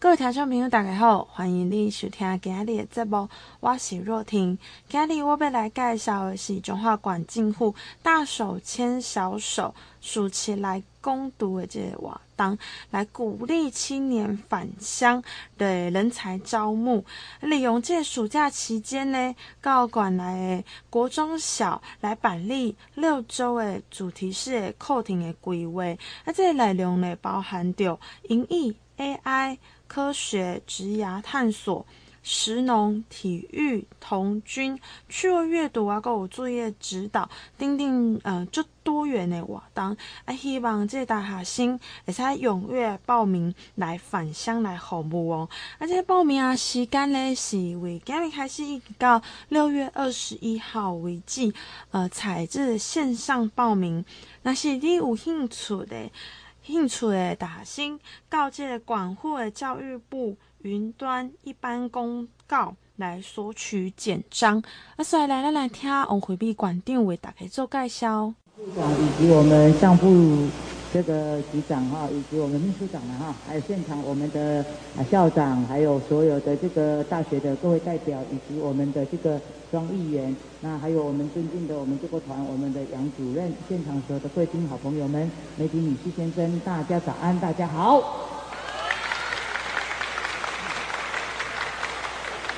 各位听众朋友，大家好，欢迎你收听今日的节目，我是若婷。今日我要来介绍的是中华馆进户大手牵小手暑期来攻读的这个活动，来鼓励青年返乡的人才招募。利用这暑假期间呢，高馆来国中小来办理六周的主题式的课程的规划，啊，这个内容呢包含着英语、AI。科学、职涯探索、食农、体育、童军、趣味阅读啊，还有作业指导，等等，呃，足多元的活动。啊，希望这大学生会使踊跃报名来返乡来服务哦。啊，这报名啊时间呢是为今日开始一直到六月二十一号为止，呃，采自线上报名。那是你有兴趣的。兴趣的大学生，到这个管护的教育部云端一般公告来索取简章。啊，所以来，咱来听王惠美馆长为大家做介绍。部长以及我们项部这个局长哈，以及我们秘书长哈，还有现场我们的啊校长，还有所有的这个大学的各位代表，以及我们的这个庄议员，那还有我们尊敬的我们救国团，我们的杨主任，现场所有的贵宾好朋友们，媒体女士先生，大家早安，大家好。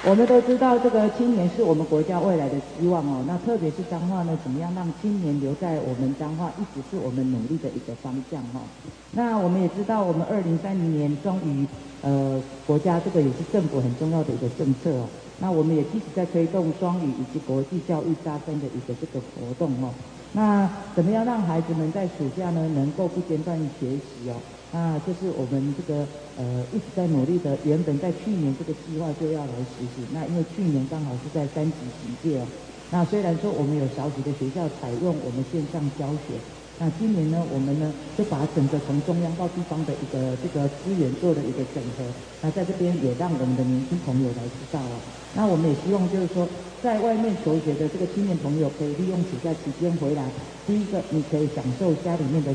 我们都知道，这个青年是我们国家未来的希望哦。那特别是彰化呢，怎么样让青年留在我们彰化，一直是我们努力的一个方向哈。那我们也知道，我们二零三零年终于，呃，国家这个也是政府很重要的一个政策哦。那我们也一直在推动双语以及国际教育加深的一个这个活动哦。那怎么样让孩子们在暑假呢，能够不间断学习哦？那就是我们这个呃一直在努力的，原本在去年这个计划就要来实行。那因为去年刚好是在三级警戒哦，那虽然说我们有少数的学校采用我们线上教学，那今年呢，我们呢就把整个从中央到地方的一个这个资源做了一个整合。那在这边也让我们的年轻朋友来知道了。那我们也希望就是说，在外面求学的这个青年朋友可以利用暑假期间回来，第一个你可以享受家里面的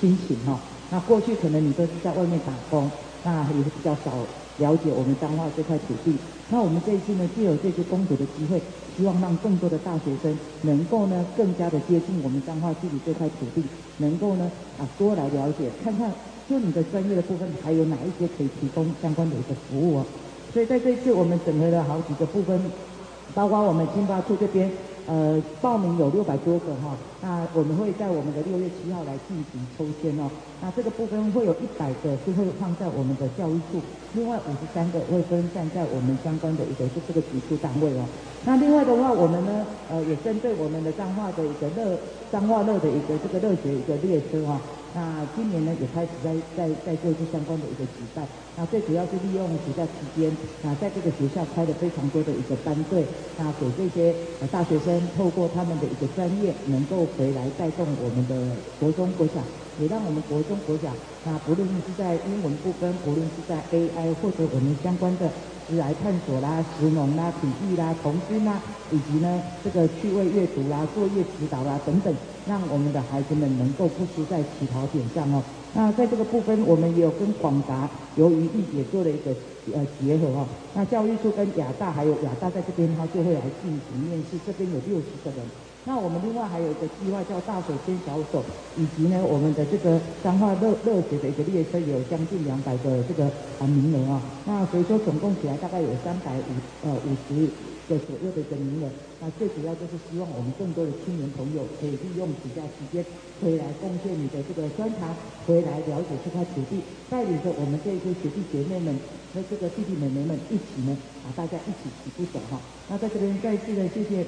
亲情哈。那过去可能你都是在外面打工，那也是比较少了解我们彰化这块土地。那我们这一次呢，就有这些攻读的机会，希望让更多的大学生能够呢更加的接近我们彰化自己这块土地，能够呢啊多来了解，看看就你的专业的部分还有哪一些可以提供相关的一个服务哦。所以在这一次我们整合了好几个部分，包括我们经发处这边。呃，报名有六百多个哈，那我们会在我们的六月七号来进行抽签哦。那这个部分会有一百个是会放在我们的教育处，另外五十三个会分散在我们相关的一个就这个局处单位哦。那另外的话，我们呢，呃，也针对我们的彰化的一个热彰化热的一个这个热学一个列车哈。那今年呢，也开始在在在做一些相关的一个举办。那最主要是利用暑假期间，那在这个学校开了非常多的一个班队，那给这些大学生透过他们的一个专业，能够回来带动我们的国中国小，也让我们国中国小，那不论是在英文部分，不论是在 AI 或者我们相关的。是来探索啦、食农啦、体育啦、童军啦，以及呢这个趣味阅读啦、作业指导啦等等，让我们的孩子们能够不输在起跑点上哦。那在这个部分，我们也有跟广达、由于也做了一个呃结合哦。那教育处跟亚大还有亚大在这边，他就会来进行面试，这边有六十个人。那我们另外还有一个计划叫大手牵小手，以及呢我们的这个彰化乐乐学的一个列车有将近两百个这个啊名额啊。那所以说总共起来大概有三百五呃五十个左右的一个名额。那最主要就是希望我们更多的青年朋友可以利用暑假期间回来贡献你的这个专长，回来了解这块土地，带领着我们这些学弟学妹们和这个弟弟妹妹们一起呢啊大家一起起步走哈。那在这边再次的谢谢。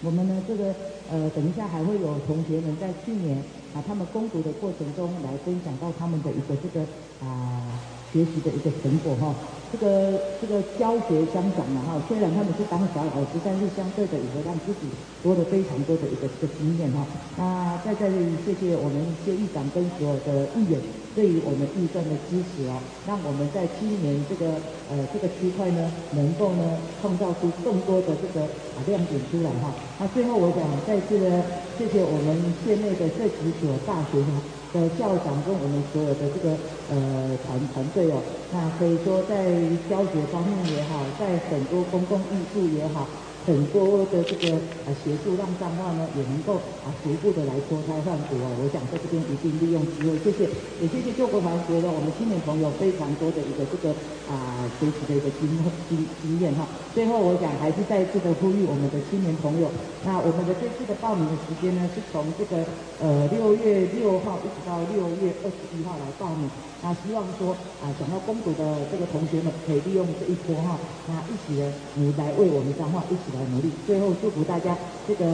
我们呢，这个呃，等一下还会有同学们在去年啊，他们攻读的过程中来分享到他们的一个这个啊学习的一个成果哈。这个这个教学相长嘛哈，虽然他们是当小老师，但是相对的也会让自己多了非常多的一个这个经验哈。那在这里谢谢我们谢议长跟所有的议员对于我们预算的支持哦，让我们在今年这个呃这个区块呢，能够呢创造出更多的这个啊亮点出来哈。那最后我想再次呢谢谢我们县内的这几所大学哈。的校长跟我们所有的这个呃团团队哦，那可以说在教学方面也好，在很多公共艺术也好。很多的这个啊协助，让彰化呢也能够啊逐步的来脱胎换骨啊！我想在这边一定利用机会，谢谢，也谢谢救国团觉得我们青年朋友非常多的一个这个啊学习的一个经经经验哈。最后我想还是再次的呼吁我们的青年朋友，那我们的这次的报名的时间呢是从这个呃六月六号一直到六月二十一号来报名。那希望说啊想要攻读的这个同学们可以利用这一波哈，那一起呢你来为我们彰化一起来。努力，最后祝福大家这个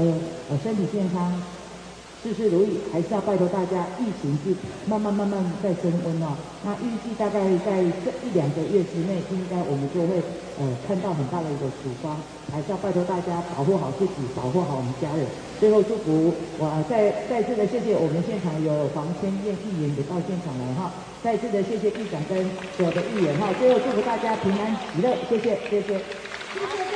呃身体健康，事事如意。还是要拜托大家，疫情是慢慢慢慢在升温哦。那预计大概在这一两个月之内，应该我们就会呃看到很大的一个曙光。还是要拜托大家保护好自己，保护好我们家人。最后祝福我再再次的谢谢我们现场有黄千燕议员也到现场来哈，再次的谢谢议长跟所有的议员哈。最后祝福大家平安喜乐，谢谢谢谢。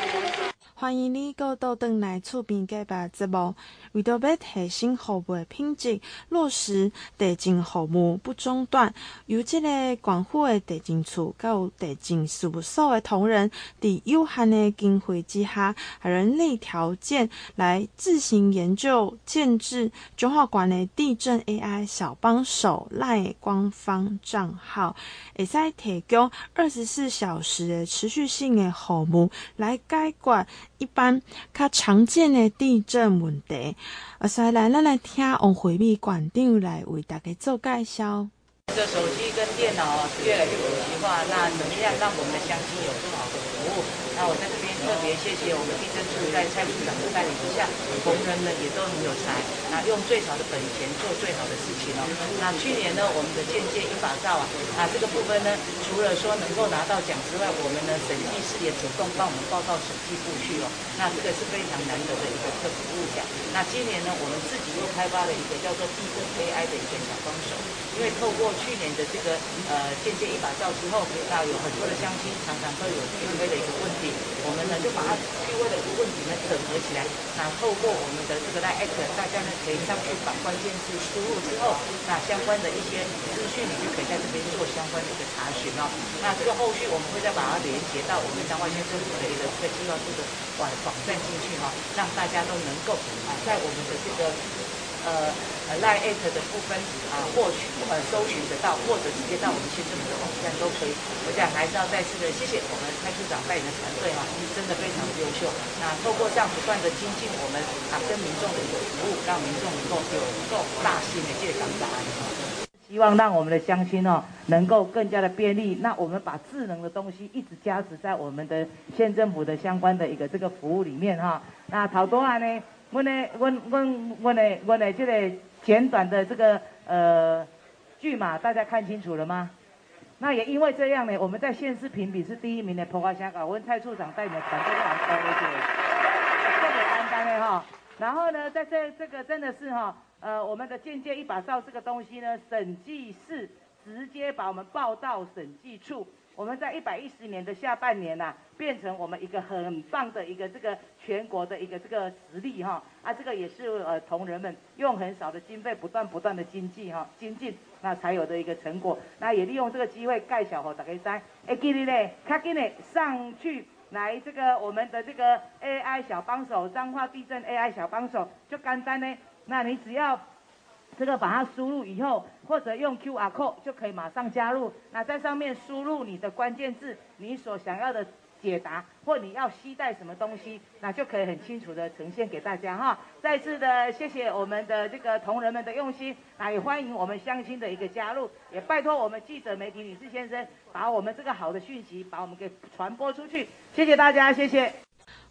欢迎你过到转来厝边隔壁节目，为着要提升服务的品质，落实地震服务不中断。由这个广府的地震处，有地震事务所的同仁，在有限的经费之下，人力条件来自行研究建置中华馆的地震 AI 小帮手赖官方账号，会使提供二十四小时的持续性的服务来解决。一般较常见的地震问题，啊，所以来，咱来听王惠美馆长来为大家做介绍。这手机跟电脑越来越普及化，那怎么样让我们的相机有更好的务？那我在这边特别谢谢我们地政处在蔡处长的带领之下，同仁们也都很有才，那用最少的本钱做最好的事情哦。那去年呢，我们的建界一把照啊，啊这个部分呢，除了说能够拿到奖之外，我们呢审计师也主动帮我们报到审计部去哦。那这个是非常难得的一个特别物奖。那今年呢，我们自己又开发了一个叫做地政 AI 的一个小帮手。因为透过去年的这个呃建界一把照之后，那有很多的乡亲常常都有 QA 的一个问题，我们呢就把它 QA 的一个问题呢整合起来，那透过我们的这个 LINE@ 大家呢可以上去把关键字输入之后，那相关的一些资讯你就可以在这边做相关的一个查询哦。那这个后续我们会再把它连接到我们彰化县政府的一个这个计划处的网网站进去哈，让大家都能够啊在我们的这个。呃呃，LINE@ at 的部分啊，获取呃搜寻得到，或者直接到我们县政府的网站都可以。我想还是要再次的谢谢我们蔡处长带领的团队啊，真的非常的优秀。那透过这样不断的精进我们啊跟民众的一个服务，让民众能够有够大心的健康答案。希望让我们的乡亲哦，能够更加的便利。那我们把智能的东西一直加持在我们的县政府的相关的一个这个服务里面哈。那陶多啊呢。我呢，我我我呢，我呢，这个简短的这个呃剧码，大家看清楚了吗？那也因为这样呢，我们在县市评比是第一名的，破花香港，问蔡处长带你的团队都很高，谢谢，特别担当的哈。然后呢，在这这个真的是哈，呃，我们的建界一把罩这个东西呢，审计室直接把我们报到审计处。我们在一百一十年的下半年呐、啊，变成我们一个很棒的一个这个全国的一个这个实力哈啊，这个也是呃同仁们用很少的经费不断不断的精进哈精进，那才有的一个成果。那也利用这个机会介绍给大家知，哎，给你嘞，卡给你上去来这个我们的这个 AI 小帮手，彰化地震 AI 小帮手就简单呢，那你只要。这个把它输入以后，或者用 QR code 就可以马上加入。那在上面输入你的关键字，你所想要的解答，或你要携带什么东西，那就可以很清楚的呈现给大家哈。再次的谢谢我们的这个同仁们的用心，那也欢迎我们乡亲的一个加入，也拜托我们记者媒体女士先生，把我们这个好的讯息，把我们给传播出去。谢谢大家，谢谢。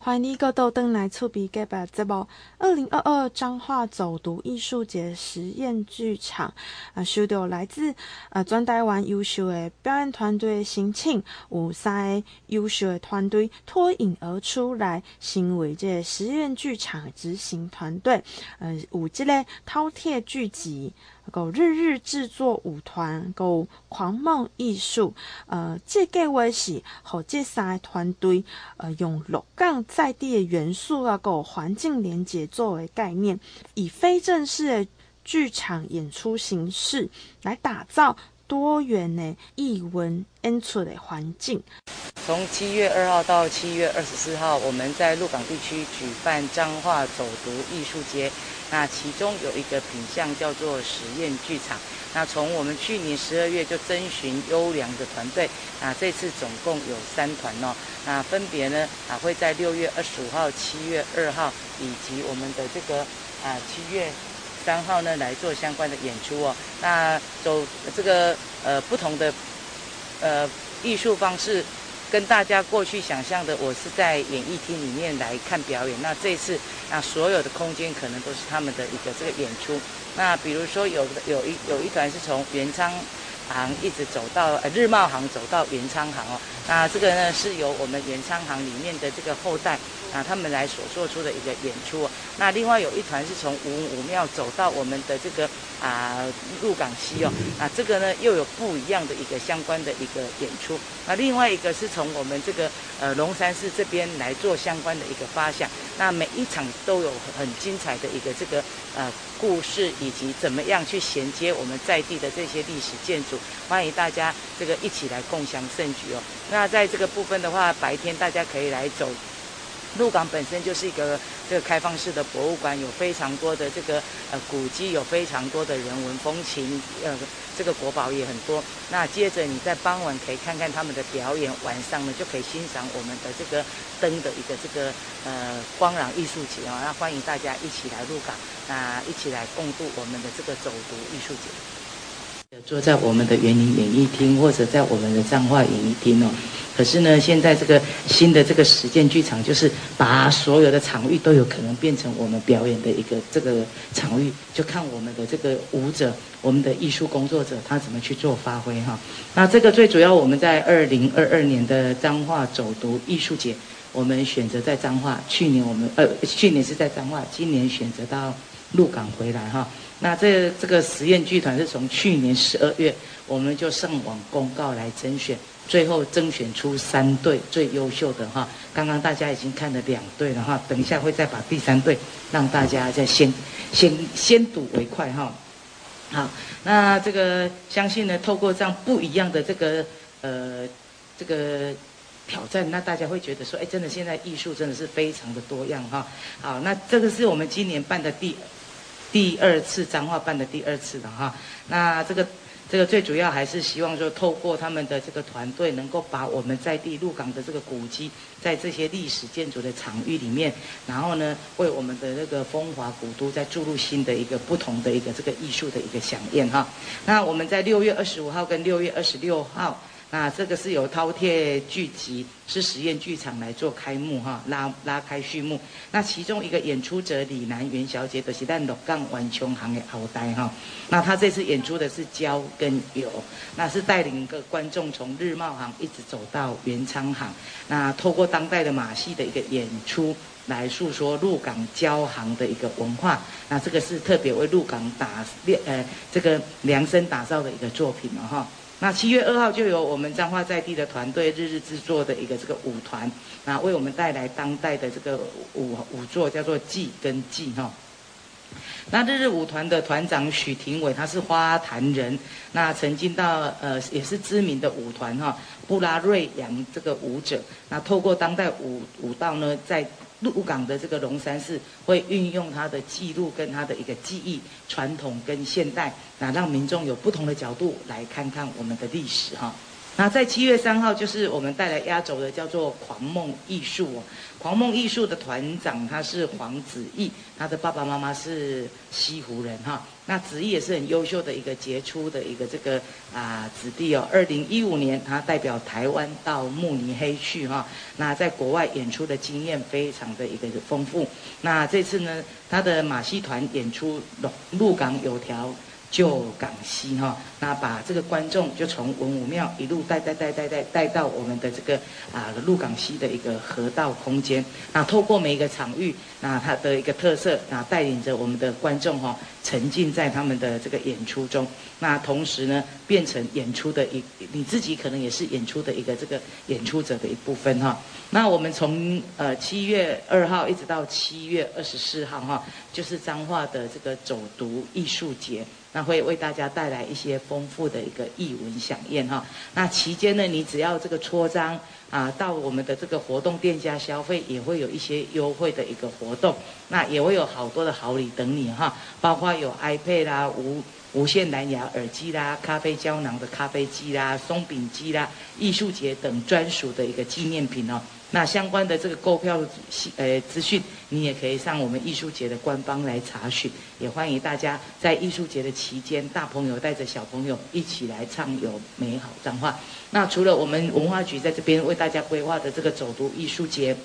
欢迎你过到转来厝边隔壁节目。二零二二彰化走读艺术节实验剧场啊，收到来自呃全台湾优秀的表演团队的申请，有三个优秀的团队脱颖而出来，成为这个实验剧场执行团队。呃，有这个饕餮剧集。够日日制作舞团，够狂梦艺术，呃，这个计划是和这三个团队，呃，用六港在地的元素啊，够环境连接作为概念，以非正式的剧场演出形式，来打造多元的艺文演出的环境。从七月二号到七月二十四号，我们在鹿港地区举办彰化走读艺术节。那其中有一个品项叫做实验剧场。那从我们去年十二月就征询优良的团队，那这次总共有三团哦。那分别呢啊会在六月二十五号、七月二号以及我们的这个啊七月三号呢来做相关的演出哦。那走这个呃不同的呃艺术方式。跟大家过去想象的，我是在演艺厅里面来看表演。那这次，那所有的空间可能都是他们的一个这个演出。那比如说有有一有一团是从原昌行一直走到呃日茂行走到原昌行哦。那这个呢是由我们原昌行里面的这个后代。啊，他们来所做出的一个演出。那另外有一团是从武武庙走到我们的这个啊鹿港溪哦。啊，这个呢又有不一样的一个相关的一个演出。那另外一个是从我们这个呃龙山寺这边来做相关的一个发想。那每一场都有很精彩的一个这个呃故事，以及怎么样去衔接我们在地的这些历史建筑。欢迎大家这个一起来共享盛举哦。那在这个部分的话，白天大家可以来走。鹿港本身就是一个这个开放式的博物馆，有非常多的这个呃古迹，有非常多的人文风情，呃，这个国宝也很多。那接着你在傍晚可以看看他们的表演，晚上呢就可以欣赏我们的这个灯的一个这个呃光廊艺术节啊。那欢迎大家一起来鹿港，那一起来共度我们的这个走读艺术节。坐在我们的园林演艺厅，或者在我们的彰化演艺厅哦。可是呢，现在这个新的这个实践剧场，就是把所有的场域都有可能变成我们表演的一个这个场域，就看我们的这个舞者、我们的艺术工作者他怎么去做发挥哈。那这个最主要，我们在二零二二年的彰化走读艺术节，我们选择在彰化。去年我们呃，去年是在彰化，今年选择到鹿港回来哈。那这这个实验剧团是从去年十二月，我们就上网公告来甄选，最后甄选出三队最优秀的哈。刚刚大家已经看了两队了哈，等一下会再把第三队让大家再先先先睹为快哈。好，那这个相信呢，透过这样不一样的这个呃这个挑战，那大家会觉得说，哎，真的现在艺术真的是非常的多样哈。好，那这个是我们今年办的第。第二次彰化办的第二次的哈，那这个这个最主要还是希望说透过他们的这个团队，能够把我们在地鹿港的这个古迹，在这些历史建筑的场域里面，然后呢，为我们的那个风华古都在注入新的一个不同的一个这个艺术的一个响应哈。那我们在六月二十五号跟六月二十六号。那这个是由饕餮剧集是实验剧场来做开幕哈，拉拉开序幕。那其中一个演出者李南元小姐的是在鹿港万松行的后代哈。那她这次演出的是椒跟油，那是带领一个观众从日茂行一直走到元昌行。那透过当代的马戏的一个演出来诉说鹿港交行的一个文化。那这个是特别为鹿港打呃这个量身打造的一个作品了哈。那七月二号就有我们彰化在地的团队日日制作的一个这个舞团，那为我们带来当代的这个舞舞作，叫做祭跟祭哈。那日日舞团的团长许廷伟，他是花坛人，那曾经到呃也是知名的舞团哈布拉瑞扬这个舞者，那透过当代舞舞蹈呢，在。鹿港的这个龙山寺会运用它的记录跟它的一个记忆传统跟现代，那让民众有不同的角度来看看我们的历史哈。那在七月三号，就是我们带来压轴的，叫做狂梦艺术。狂梦艺术的团长他是黄子毅，他的爸爸妈妈是西湖人哈。那子毅也是很优秀的一个杰出的一个这个啊、子弟哦。二零一五年，他代表台湾到慕尼黑去哈。那在国外演出的经验非常的一个丰富。那这次呢，他的马戏团演出鹿鹿港有条。旧港西哈，那把这个观众就从文武庙一路带带带带带带到我们的这个啊鹿港西的一个河道空间，那透过每一个场域，那它的一个特色，那带领着我们的观众哈沉浸在他们的这个演出中，那同时呢变成演出的一你自己可能也是演出的一个这个演出者的一部分哈。那我们从呃七月二号一直到七月二十四号哈，就是彰化的这个走读艺术节。那会为大家带来一些丰富的一个艺文饗宴哈。那期间呢，你只要这个戳章啊，到我们的这个活动店家消费，也会有一些优惠的一个活动。那也会有好多的好礼等你哈，包括有 iPad 啦、无无线蓝牙耳机啦、咖啡胶囊的咖啡机啦、松饼机啦、艺术节等专属的一个纪念品哦。那相关的这个购票呃资讯，你也可以上我们艺术节的官方来查询。也欢迎大家在艺术节的期间，大朋友带着小朋友一起来畅游美好彰化。那除了我们文化局在这边为大家规划的这个走读艺术节。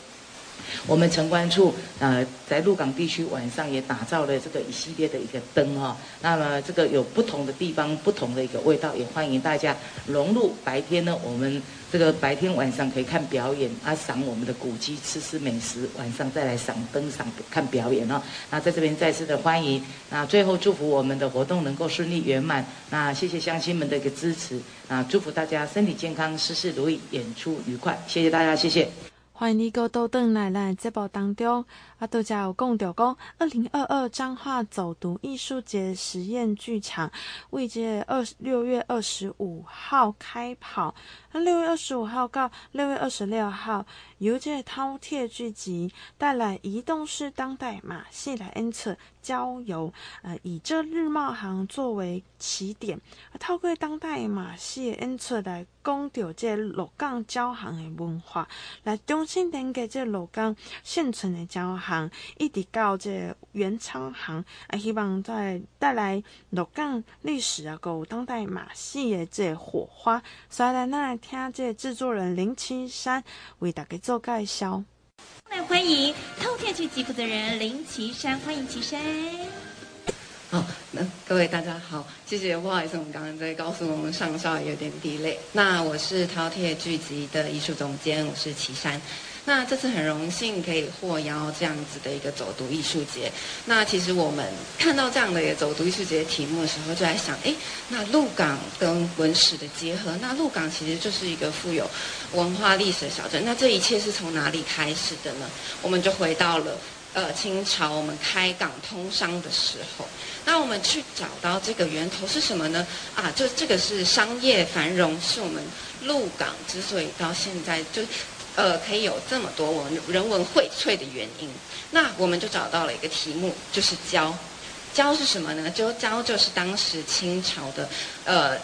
我们城关处呃，在鹿港地区晚上也打造了这个一系列的一个灯哈，那么这个有不同的地方，不同的一个味道，也欢迎大家融入白天呢。我们这个白天晚上可以看表演啊，赏我们的古迹，吃吃美食，晚上再来赏灯赏看表演哦。那在这边再次的欢迎，那最后祝福我们的活动能够顺利圆满。那谢谢乡亲们的一个支持，啊，祝福大家身体健康，事事如意，演出愉快。谢谢大家，谢谢。欢迎你，阁倒转来咱节目当中，啊，拄则有讲到讲，二零二二彰化走读艺术节实验剧场，为这二六月二十五号开跑。那六月二十五号到六月二十六号，由这饕餮剧集带来移动式当代马戏来演出郊游，呃，以这日茂行作为起点，透过当代马戏演出来讲到这鹿港郊行的文化，来重新连接这鹿港现存的郊行，一直到这元昌行，啊，希望在带来鹿港历史啊，有当代马戏的这火花，所以来那。听这制作人林奇山为大家做介绍。来欢迎饕餮剧集负责人林奇山，欢迎奇山。好，那各位大家好，谢谢，不好意思，我们刚刚在高速公路上稍微有点 delay。那我是饕餮剧集的艺术总监，我是奇山。那这次很荣幸可以获邀这样子的一个走读艺术节。那其实我们看到这样的一个走读艺术节题目的时候，就在想，哎，那鹿港跟文史的结合，那鹿港其实就是一个富有文化历史的小镇。那这一切是从哪里开始的呢？我们就回到了呃清朝我们开港通商的时候。那我们去找到这个源头是什么呢？啊，就这个是商业繁荣，是我们鹿港之所以到现在就。呃，可以有这么多文人文荟萃的原因，那我们就找到了一个题目，就是教。胶是什么呢？就胶就是当时清朝的，呃。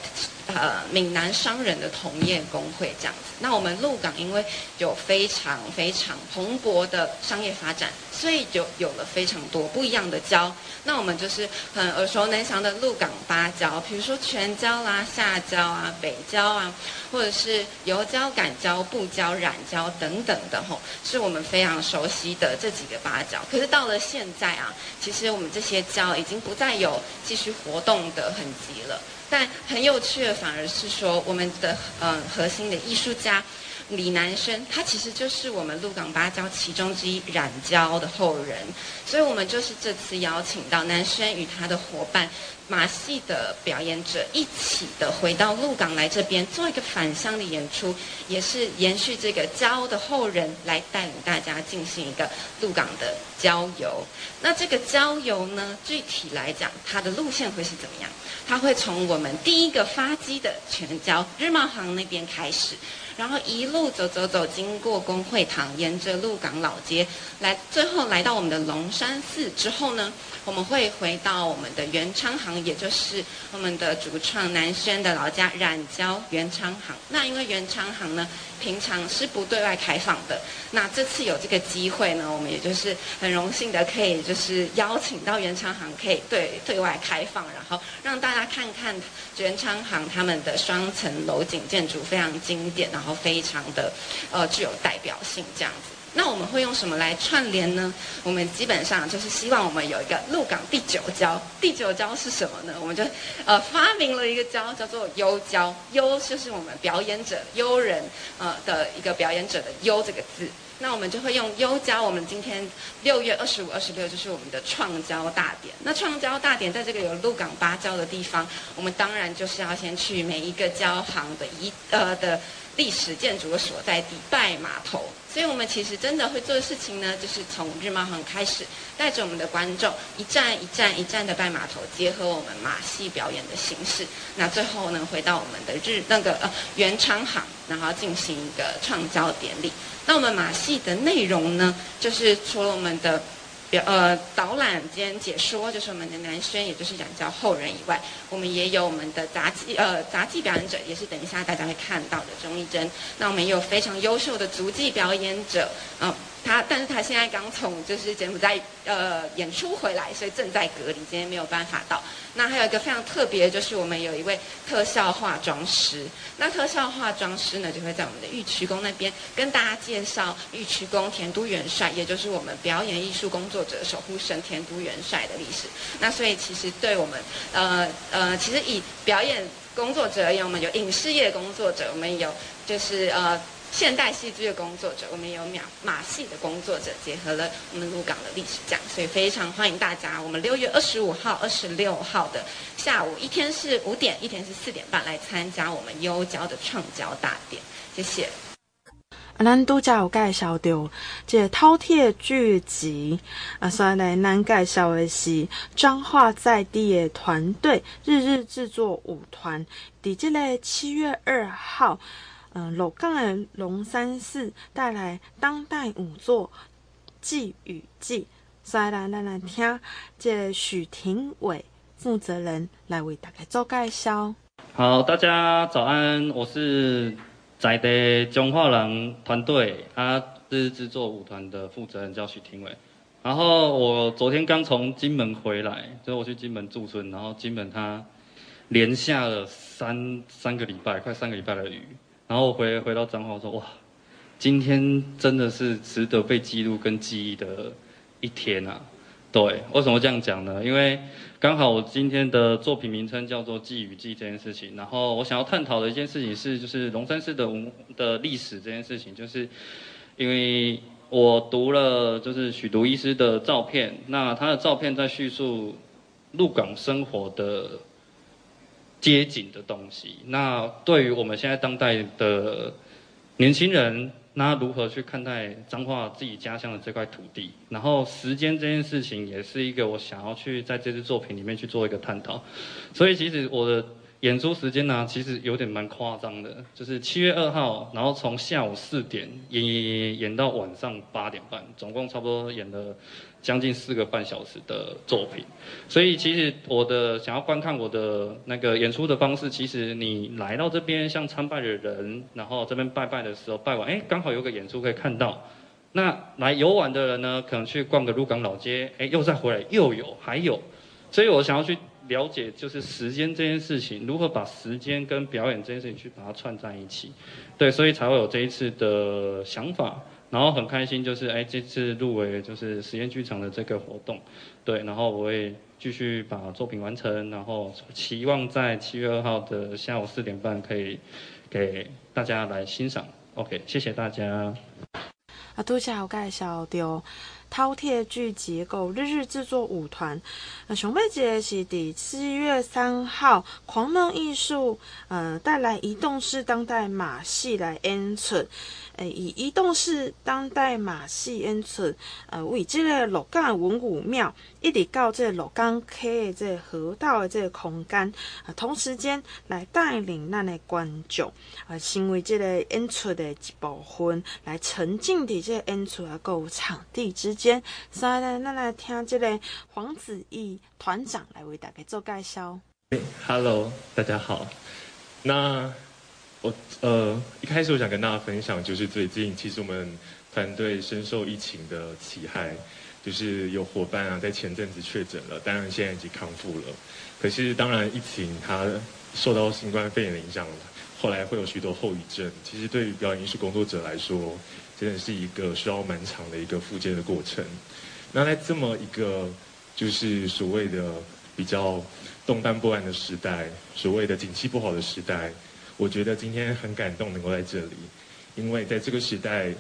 呃，闽南商人的同业公会这样子。那我们鹿港因为有非常非常蓬勃的商业发展，所以就有了非常多不一样的胶。那我们就是很耳熟能详的鹿港八胶，比如说全胶啦、下胶啊、北胶啊，或者是油郊、赶郊、步郊、染胶等等的吼，是我们非常熟悉的这几个八郊。可是到了现在啊，其实我们这些胶已经不再有继续活动的痕迹了。但很有趣的，反而是说我们的嗯、呃、核心的艺术家李南生，他其实就是我们鹿港芭蕉其中之一染郊的后人，所以我们就是这次邀请到南生与他的伙伴。马戏的表演者一起的回到鹿港来这边做一个返乡的演出，也是延续这个郊的后人来带领大家进行一个鹿港的郊游。那这个郊游呢，具体来讲，它的路线会是怎么样？它会从我们第一个发迹的全郊日茂行那边开始。然后一路走走走，经过公会堂，沿着鹿港老街来，最后来到我们的龙山寺之后呢，我们会回到我们的元昌行，也就是我们的主创南轩的老家染郊元昌行。那因为元昌行呢，平常是不对外开放的，那这次有这个机会呢，我们也就是很荣幸的可以就是邀请到元昌行，可以对对外开放，然后让大家看看元昌行他们的双层楼景建筑非常经典，然后。非常的呃具有代表性这样子。那我们会用什么来串联呢？我们基本上就是希望我们有一个鹿港第九交。第九交是什么呢？我们就呃发明了一个交，叫做优交。优就是我们表演者优人呃的一个表演者的优这个字。那我们就会用优交。我们今天六月二十五、二十六就是我们的创交大典。那创交大典在这个有鹿港八交的地方，我们当然就是要先去每一个交行的一呃的。历史建筑的所在地拜码头，所以我们其实真的会做的事情呢，就是从日贸行开始，带着我们的观众一站一站一站的拜码头，结合我们马戏表演的形式，那最后呢，回到我们的日那个呃原昌行，然后进行一个创交典礼。那我们马戏的内容呢，就是除了我们的。表呃导览兼解说，就是我们的南轩，也就是染教后人以外，我们也有我们的杂技呃杂技表演者，也是等一下大家会看到的钟义珍。那我们也有非常优秀的足技表演者，嗯、呃。他，但是他现在刚从就是柬埔寨呃演出回来，所以正在隔离，今天没有办法到。那还有一个非常特别，就是我们有一位特效化妆师。那特效化妆师呢，就会在我们的玉渠宫那边跟大家介绍玉渠宫田都元帅，也就是我们表演艺术工作者守护神田都元帅的历史。那所以其实对我们呃呃，其实以表演工作者而言，我们有影视业工作者，我们有就是呃。现代戏剧的工作者，我们有马马戏的工作者，结合了我们鹿港的历史这样，所以非常欢迎大家。我们六月二十五号、二十六号的下午，一天是五点，一天是四点半，来参加我们优交的创交大典。谢谢。啊，咱拄才有介绍到这个饕餮剧集，啊，所以来咱介绍的是彰化在地的团队日日制作舞团，伫这个七月二号。嗯，鹿港的龙山寺带来当代舞作《祭与祭》，所以来，咱来听这许廷伟负责人来为大家做介绍。好，大家早安，我是在地彰化人团队啊，是制作舞团的负责人叫许廷伟。然后我昨天刚从金门回来，就是我去金门驻村，然后金门它连下了三三个礼拜，快三个礼拜的雨。然后回回到彰化说哇，今天真的是值得被记录跟记忆的一天啊！对，为什么这样讲呢？因为刚好我今天的作品名称叫做《祭与记》这件事情，然后我想要探讨的一件事情是，就是龙山寺的文的历史这件事情，就是因为我读了就是许独医师的照片，那他的照片在叙述鹿港生活的。街景的东西，那对于我们现在当代的年轻人，那如何去看待彰化自己家乡的这块土地？然后时间这件事情，也是一个我想要去在这支作品里面去做一个探讨。所以其实我的演出时间呢，其实有点蛮夸张的，就是七月二号，然后从下午四点演演演演到晚上八点半，总共差不多演了。将近四个半小时的作品，所以其实我的想要观看我的那个演出的方式，其实你来到这边像参拜的人，然后这边拜拜的时候拜完，哎，刚好有个演出可以看到。那来游玩的人呢，可能去逛个鹿港老街，哎，又再回来又有还有，所以我想要去了解就是时间这件事情，如何把时间跟表演这件事情去把它串在一起，对，所以才会有这一次的想法。然后很开心，就是哎，这次入围就是实验剧场的这个活动，对，然后我会继续把作品完成，然后期望在七月二号的下午四点半可以给大家来欣赏。OK，谢谢大家。啊，多谢好介绍到饕餮剧结构日日制作舞团。呃，上尾节是第七月三号，狂梦艺术呃带来移动式当代马戏来演出。诶，以移动式当代马戏演出，呃，为这个鹿港文武庙一直到这个鹿港溪的这个河道的这个空间，啊，同时间来带领咱的观众，啊，成为这个演出的一部分，来沉浸在这个演出啊，各场地之间。所以呢，咱来听这个黄子毅团长来为大家做介绍。Hello，大家好。那。我呃一开始我想跟大家分享，就是最近其实我们团队深受疫情的其害，就是有伙伴啊在前阵子确诊了，当然现在已经康复了。可是当然疫情它受到新冠肺炎的影响，后来会有许多后遗症。其实对于表演艺术工作者来说，真的是一个需要蛮长的一个复健的过程。那在这么一个就是所谓的比较动荡不安的时代，所谓的景气不好的时代，我觉得今天很感动能够在这里，因为在这个时代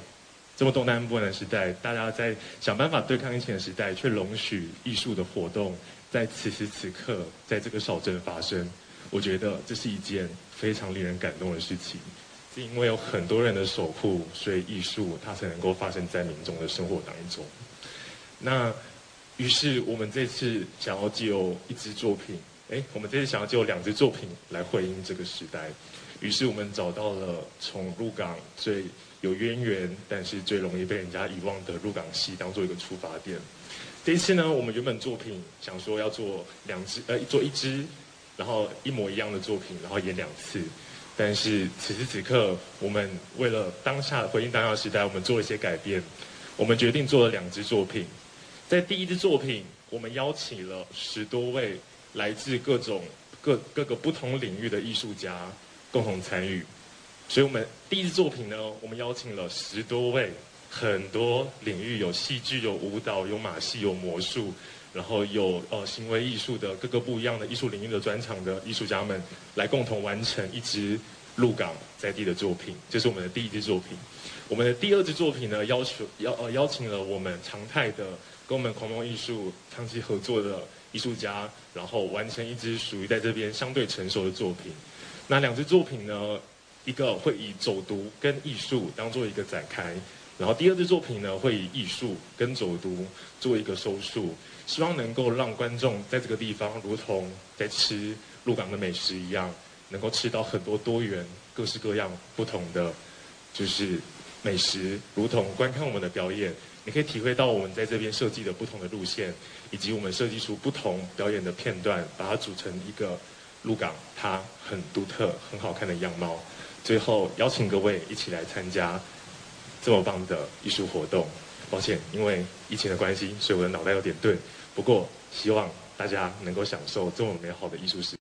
这么动荡不安的时代，大家在想办法对抗疫情的时代，却容许艺术的活动在此时此刻在这个小镇发生，我觉得这是一件非常令人感动的事情。因为有很多人的守护，所以艺术它才能够发生在民众的生活当中。那于是我们这次想要借由一支作品，哎，我们这次想要借由两支作品来回应这个时代。于是我们找到了从鹿港最有渊源，但是最容易被人家遗忘的鹿港戏当做一个出发点。这一次呢，我们原本作品想说要做两支，呃，做一支，然后一模一样的作品，然后演两次。但是此时此刻，我们为了当下回应当下时代，我们做了一些改变。我们决定做了两支作品。在第一支作品，我们邀请了十多位来自各种各各个不同领域的艺术家共同参与。所以，我们第一支作品呢，我们邀请了十多位，很多领域有戏剧、有舞蹈、有马戏、有魔术，然后有呃行为艺术的各个不一样的艺术领域的专场的艺术家们，来共同完成一支鹿港在地的作品。这是我们的第一支作品。我们的第二支作品呢，要求邀呃邀请了我们常态的跟我们狂梦艺术长期合作的艺术家，然后完成一支属于在这边相对成熟的作品。那两支作品呢，一个会以走读跟艺术当做一个展开，然后第二支作品呢，会以艺术跟走读做一个收束，希望能够让观众在这个地方如同在吃鹿港的美食一样，能够吃到很多多元、各式各样不同的，就是。美食如同观看我们的表演，你可以体会到我们在这边设计的不同的路线，以及我们设计出不同表演的片段，把它组成一个鹿港它很独特、很好看的样貌。最后邀请各位一起来参加这么棒的艺术活动。抱歉，因为疫情的关系，所以我的脑袋有点钝。不过希望大家能够享受这么美好的艺术时。